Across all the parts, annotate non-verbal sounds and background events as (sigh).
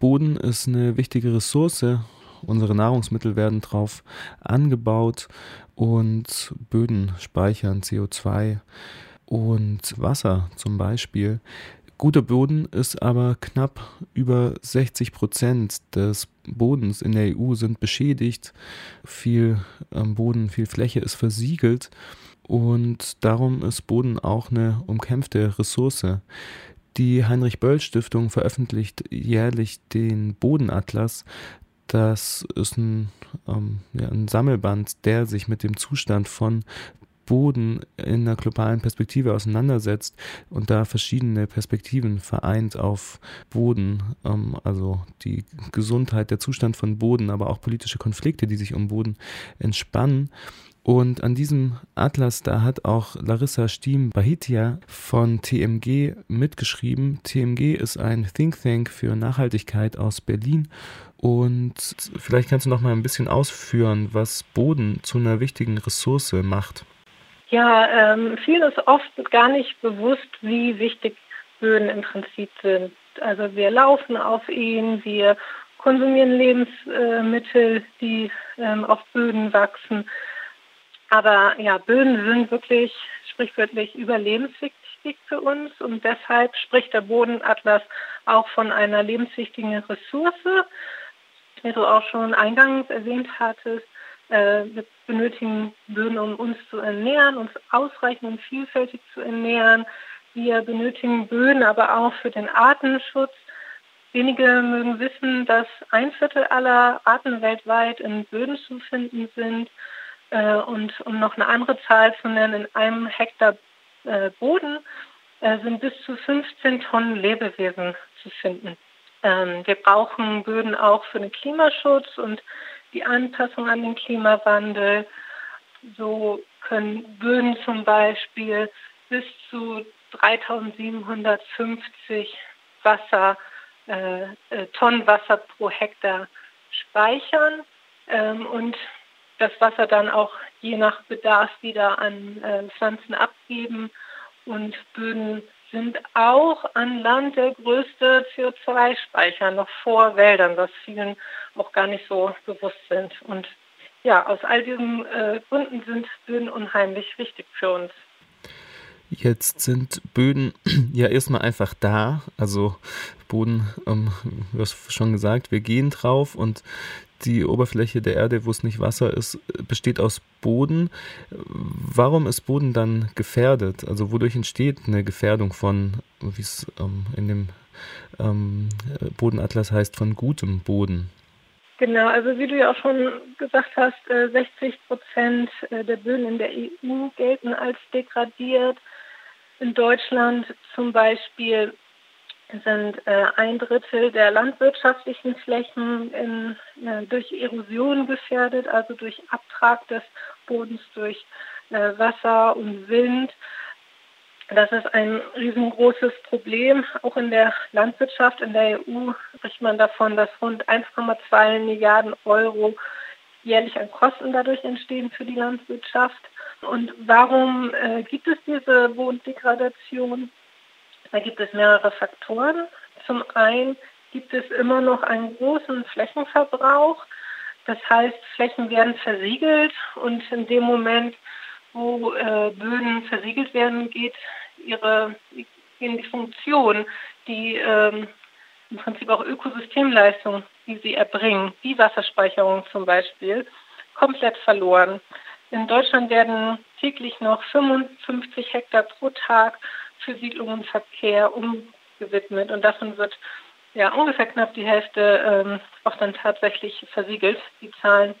Boden ist eine wichtige Ressource. Unsere Nahrungsmittel werden drauf angebaut und Böden speichern CO2 und Wasser zum Beispiel. Guter Boden ist aber knapp über 60 Prozent des Bodens in der EU sind beschädigt. Viel ähm, Boden, viel Fläche ist versiegelt und darum ist Boden auch eine umkämpfte Ressource. Die Heinrich-Böll-Stiftung veröffentlicht jährlich den Bodenatlas. Das ist ein, ähm, ja, ein Sammelband, der sich mit dem Zustand von Boden in einer globalen Perspektive auseinandersetzt und da verschiedene Perspektiven vereint auf Boden, ähm, also die Gesundheit, der Zustand von Boden, aber auch politische Konflikte, die sich um Boden entspannen. Und an diesem Atlas, da hat auch Larissa Stiem-Bahitia von TMG mitgeschrieben. TMG ist ein Think Tank für Nachhaltigkeit aus Berlin. Und vielleicht kannst du noch mal ein bisschen ausführen, was Boden zu einer wichtigen Ressource macht. Ja, ähm, vielen ist oft gar nicht bewusst, wie wichtig Böden im Prinzip sind. Also wir laufen auf ihnen, wir konsumieren Lebensmittel, die ähm, auf Böden wachsen. Aber ja, Böden sind wirklich sprichwörtlich überlebenswichtig für uns und deshalb spricht der Bodenatlas auch von einer lebenswichtigen Ressource. Wie du auch schon eingangs erwähnt hattest, äh, wir benötigen Böden, um uns zu ernähren, uns ausreichend und vielfältig zu ernähren. Wir benötigen Böden aber auch für den Artenschutz. Wenige mögen wissen, dass ein Viertel aller Arten weltweit in Böden zu finden sind. Äh, und um noch eine andere Zahl zu nennen, in einem Hektar äh, Boden äh, sind bis zu 15 Tonnen Lebewesen zu finden. Ähm, wir brauchen Böden auch für den Klimaschutz und die Anpassung an den Klimawandel. So können Böden zum Beispiel bis zu 3750 Wasser, äh, Tonnen Wasser pro Hektar speichern. Ähm, und das Wasser dann auch je nach Bedarf wieder an äh, Pflanzen abgeben. Und Böden sind auch an Land der größte CO2-Speicher, noch vor Wäldern, was vielen auch gar nicht so bewusst sind. Und ja, aus all diesen äh, Gründen sind Böden unheimlich wichtig für uns. Jetzt sind Böden (clears throat) ja erstmal einfach da. Also Boden, ähm, du hast schon gesagt, wir gehen drauf und die Oberfläche der Erde, wo es nicht Wasser ist, besteht aus Boden. Warum ist Boden dann gefährdet? Also wodurch entsteht eine Gefährdung von, wie es ähm, in dem ähm, Bodenatlas heißt, von gutem Boden? Genau, also wie du ja auch schon gesagt hast, 60 äh, Prozent äh, der Böden in der EU gelten als degradiert. In Deutschland zum Beispiel sind äh, ein Drittel der landwirtschaftlichen Flächen in, äh, durch Erosion gefährdet, also durch Abtrag des Bodens durch äh, Wasser und Wind. Das ist ein riesengroßes Problem. Auch in der Landwirtschaft in der EU spricht man davon, dass rund 1,2 Milliarden Euro jährlich an Kosten dadurch entstehen für die Landwirtschaft. Und warum äh, gibt es diese Bodendegradation? Da gibt es mehrere Faktoren. Zum einen gibt es immer noch einen großen Flächenverbrauch. Das heißt, Flächen werden versiegelt und in dem Moment, wo äh, Böden versiegelt werden, geht ihre gehen die Funktion, die ähm, im Prinzip auch Ökosystemleistung, die sie erbringen, wie Wasserspeicherung zum Beispiel, komplett verloren. In Deutschland werden täglich noch 55 Hektar pro Tag für Siedlung und Verkehr umgewidmet und davon wird ja ungefähr knapp die Hälfte ähm, auch dann tatsächlich versiegelt. Die Zahlen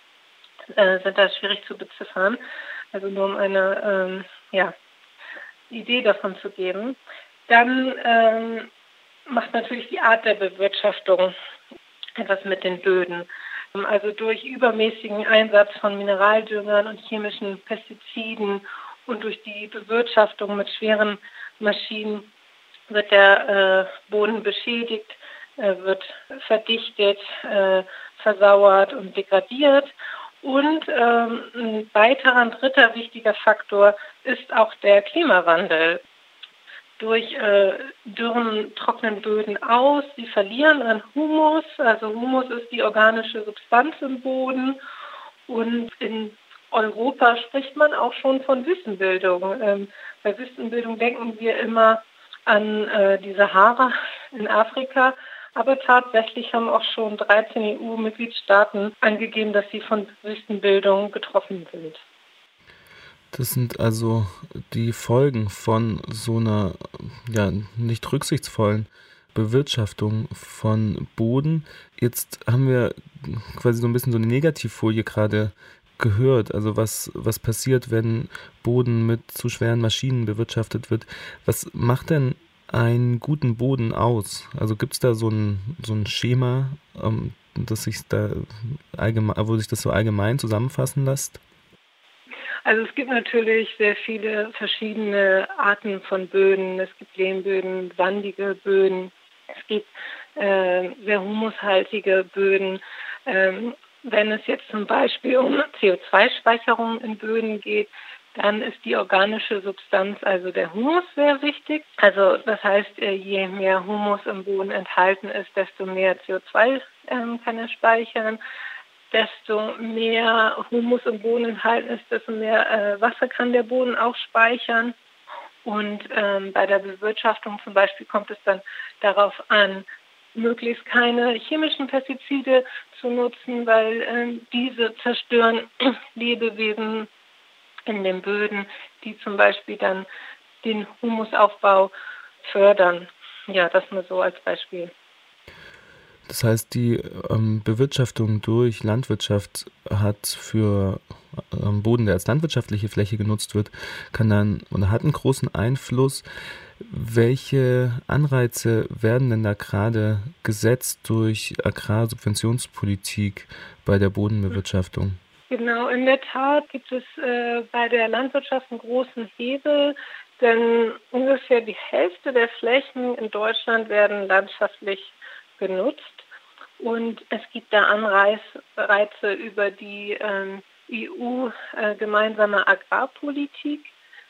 äh, sind da schwierig zu beziffern, also nur um eine ähm, ja, Idee davon zu geben. Dann ähm, macht natürlich die Art der Bewirtschaftung etwas mit den Böden. Also durch übermäßigen Einsatz von Mineraldüngern und chemischen Pestiziden und durch die Bewirtschaftung mit schweren Maschinen wird der äh, Boden beschädigt, äh, wird verdichtet, äh, versauert und degradiert. Und ähm, ein weiterer, ein dritter wichtiger Faktor ist auch der Klimawandel. durch äh, dürren, trockenen Böden aus. Sie verlieren an Humus. Also Humus ist die organische Substanz im Boden. Und in Europa spricht man auch schon von Wüstenbildung. Ähm, bei Wüstenbildung denken wir immer an äh, die Sahara in Afrika. Aber tatsächlich haben auch schon 13 EU-Mitgliedstaaten angegeben, dass sie von Wüstenbildung betroffen sind. Das sind also die Folgen von so einer ja, nicht rücksichtsvollen Bewirtschaftung von Boden. Jetzt haben wir quasi so ein bisschen so eine Negativfolie gerade gehört. Also was, was passiert, wenn Boden mit zu schweren Maschinen bewirtschaftet wird. Was macht denn einen guten Boden aus? Also gibt es da so ein, so ein Schema, ähm, das sich da allgemein, wo sich das so allgemein zusammenfassen lässt? Also es gibt natürlich sehr viele verschiedene Arten von Böden. Es gibt Lehmböden, sandige Böden. Es gibt äh, sehr humushaltige Böden. Ähm, wenn es jetzt zum Beispiel um CO2-Speicherung in Böden geht, dann ist die organische Substanz, also der Humus, sehr wichtig. Also das heißt, äh, je mehr Humus im Boden enthalten ist, desto mehr CO2 ähm, kann er speichern. Desto mehr Humus im Boden enthalten ist, desto mehr äh, Wasser kann der Boden auch speichern. Und ähm, bei der Bewirtschaftung zum Beispiel kommt es dann darauf an, möglichst keine chemischen Pestizide zu nutzen, weil äh, diese zerstören (clears throat) Lebewesen in den Böden, die zum Beispiel dann den Humusaufbau fördern. Ja, das nur so als Beispiel. Das heißt, die ähm, Bewirtschaftung durch Landwirtschaft hat für Boden, der als landwirtschaftliche Fläche genutzt wird, kann dann oder hat einen großen Einfluss. Welche Anreize werden denn da gerade gesetzt durch Agrarsubventionspolitik bei der Bodenbewirtschaftung? Genau, in der Tat gibt es äh, bei der Landwirtschaft einen großen Hebel, denn ungefähr die Hälfte der Flächen in Deutschland werden landschaftlich genutzt. Und es gibt da Anreize über die ähm, EU-gemeinsame äh, Agrarpolitik.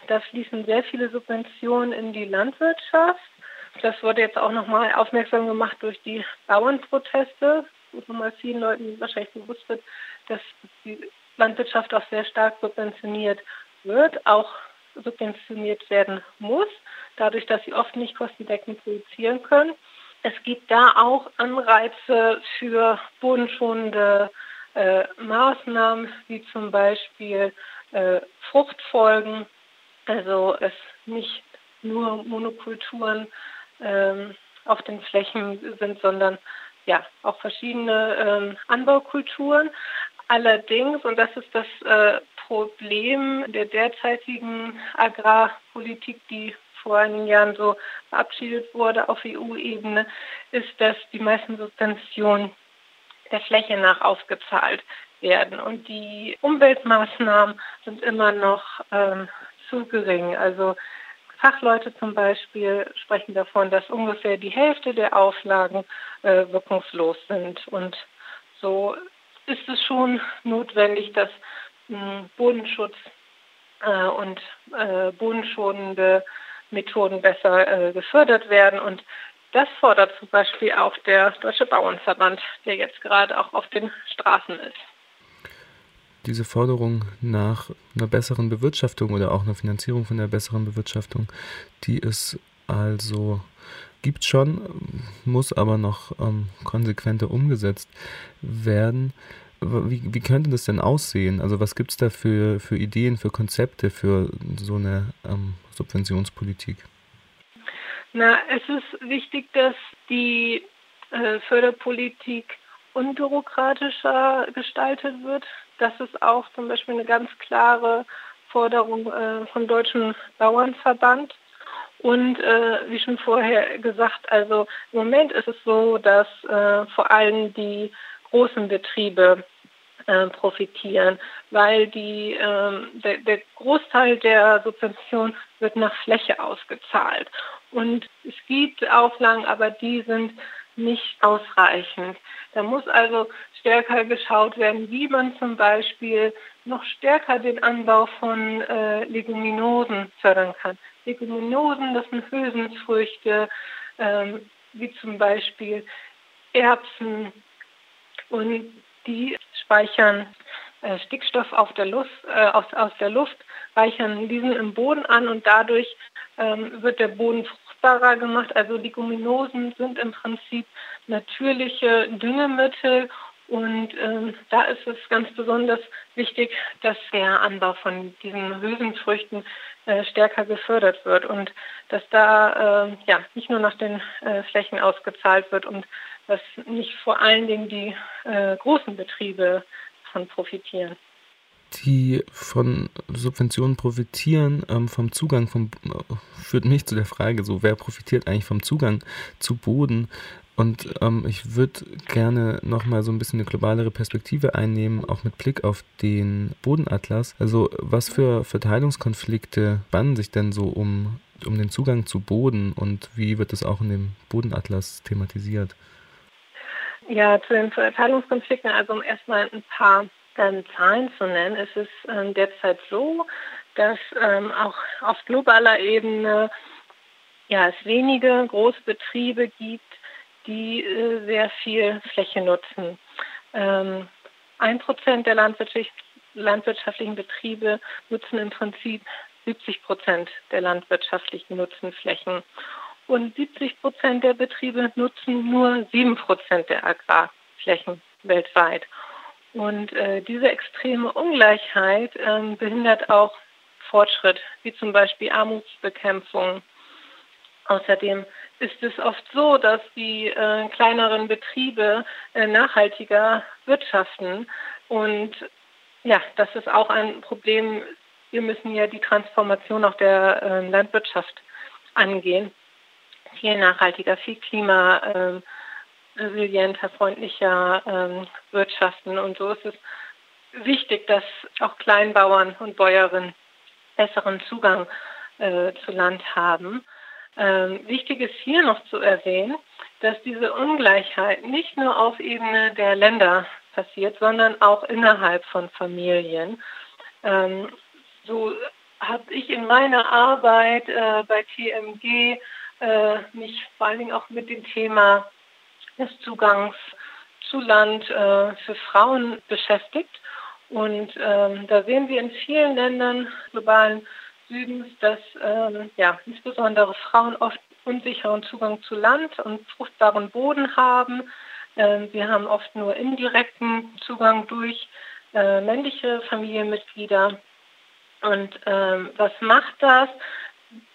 Da fließen sehr viele Subventionen in die Landwirtschaft. Das wurde jetzt auch nochmal aufmerksam gemacht durch die Bauernproteste, wo nochmal vielen Leuten wahrscheinlich bewusst wird, dass die Landwirtschaft auch sehr stark subventioniert wird, auch subventioniert werden muss, dadurch, dass sie oft nicht kostendeckend produzieren können. Es gibt da auch Anreize für bodenschonende äh, Maßnahmen, wie zum Beispiel äh, Fruchtfolgen, also es nicht nur Monokulturen ähm, auf den Flächen sind, sondern ja auch verschiedene ähm, Anbaukulturen. Allerdings, und das ist das äh, Problem der derzeitigen Agrarpolitik, die vor einigen Jahren so verabschiedet wurde auf EU-Ebene, ist, dass die meisten Subventionen der Fläche nach ausgezahlt werden. Und die Umweltmaßnahmen sind immer noch ähm, zu gering. Also Fachleute zum Beispiel sprechen davon, dass ungefähr die Hälfte der Auflagen äh, wirkungslos sind. Und so ist es schon notwendig, dass mh, Bodenschutz äh, und äh, bodenschonende Methoden besser äh, gefördert werden. Und das fordert zum Beispiel auch der Deutsche Bauernverband, der jetzt gerade auch auf den Straßen ist. Diese Forderung nach einer besseren Bewirtschaftung oder auch einer Finanzierung von der besseren Bewirtschaftung, die es also gibt schon, muss aber noch ähm, konsequenter umgesetzt werden. Wie, wie könnte das denn aussehen? Also was gibt es da für, für Ideen, für Konzepte für so eine ähm, Subventionspolitik? Na, es ist wichtig, dass die äh, Förderpolitik unbürokratischer gestaltet wird. Das ist auch zum Beispiel eine ganz klare Forderung äh, vom Deutschen Bauernverband. Und äh, wie schon vorher gesagt, also im Moment ist es so, dass äh, vor allem die großen Betriebe äh, profitieren, weil die, ähm, der, der, Großteil der Subvention wird nach Fläche ausgezahlt. Und es gibt Auflagen, aber die sind nicht ausreichend. Da muss also stärker geschaut werden, wie man zum Beispiel noch stärker den Anbau von äh, Leguminosen fördern kann. Leguminosen, das sind Hülsenfrüchte, ähm, wie zum Beispiel Erbsen und die speichern äh, Stickstoff der Luft, äh, aus, aus der Luft, reichern diesen im Boden an und dadurch ähm, wird der Boden fruchtbarer gemacht. Also Leguminosen sind im Prinzip natürliche Düngemittel und ähm, da ist es ganz besonders wichtig, dass der Anbau von diesen Hülsenfrüchten äh, stärker gefördert wird und dass da äh, ja nicht nur nach den äh, Flächen ausgezahlt wird und dass nicht vor allen Dingen die äh, großen Betriebe davon profitieren die von Subventionen profitieren, ähm, vom Zugang vom, äh, führt mich zu der Frage, so wer profitiert eigentlich vom Zugang zu Boden? Und ähm, ich würde gerne nochmal so ein bisschen eine globalere Perspektive einnehmen, auch mit Blick auf den Bodenatlas. Also was für Verteilungskonflikte bannen sich denn so um, um den Zugang zu Boden und wie wird das auch in dem Bodenatlas thematisiert? Ja, zu den Verteilungskonflikten, also erstmal ein paar ähm, Zahlen zu nennen, ist es ähm, derzeit so, dass ähm, auch auf globaler Ebene ja, es wenige Großbetriebe gibt, die äh, sehr viel Fläche nutzen. Ähm, ein Prozent der landwirtschaft landwirtschaftlichen Betriebe nutzen im Prinzip 70 Prozent der landwirtschaftlichen Nutzenflächen. Und 70 Prozent der Betriebe nutzen nur 7 Prozent der Agrarflächen weltweit. Und äh, diese extreme Ungleichheit äh, behindert auch Fortschritt, wie zum Beispiel Armutsbekämpfung. Außerdem ist es oft so, dass die äh, kleineren Betriebe äh, nachhaltiger wirtschaften. Und ja, das ist auch ein Problem. Wir müssen ja die Transformation auch der äh, Landwirtschaft angehen. Viel nachhaltiger, viel klima ähm, resilienter, freundlicher ähm, wirtschaften. Und so ist es wichtig, dass auch Kleinbauern und Bäuerinnen besseren Zugang äh, zu Land haben. Ähm, wichtig ist hier noch zu erwähnen, dass diese Ungleichheit nicht nur auf Ebene der Länder passiert, sondern auch innerhalb von Familien. Ähm, so habe ich in meiner Arbeit äh, bei TMG äh, mich vor allen Dingen auch mit dem Thema des Zugangs zu Land äh, für Frauen beschäftigt. Und ähm, da sehen wir in vielen Ländern globalen Südens, dass ähm, ja, insbesondere Frauen oft unsicheren Zugang zu Land und fruchtbaren Boden haben. Ähm, wir haben oft nur indirekten Zugang durch äh, männliche Familienmitglieder. Und ähm, was macht das?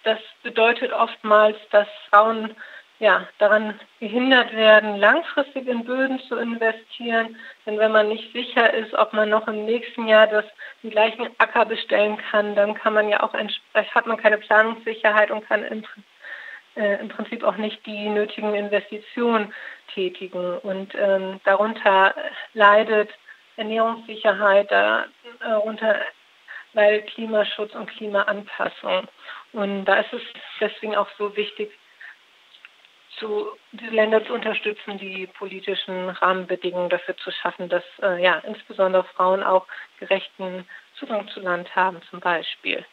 Das bedeutet oftmals, dass Frauen ja, daran gehindert werden, langfristig in Böden zu investieren. Denn wenn man nicht sicher ist, ob man noch im nächsten Jahr das, den gleichen Acker bestellen kann, dann kann man ja auch hat man keine Planungssicherheit und kann im, äh, im Prinzip auch nicht die nötigen Investitionen tätigen. Und ähm, darunter leidet Ernährungssicherheit, darunter leidet Klimaschutz und Klimaanpassung. Und da ist es deswegen auch so wichtig, zu, diese Länder zu unterstützen, die politischen Rahmenbedingungen dafür zu schaffen, dass äh, ja, insbesondere Frauen auch gerechten Zugang zu Land haben zum Beispiel.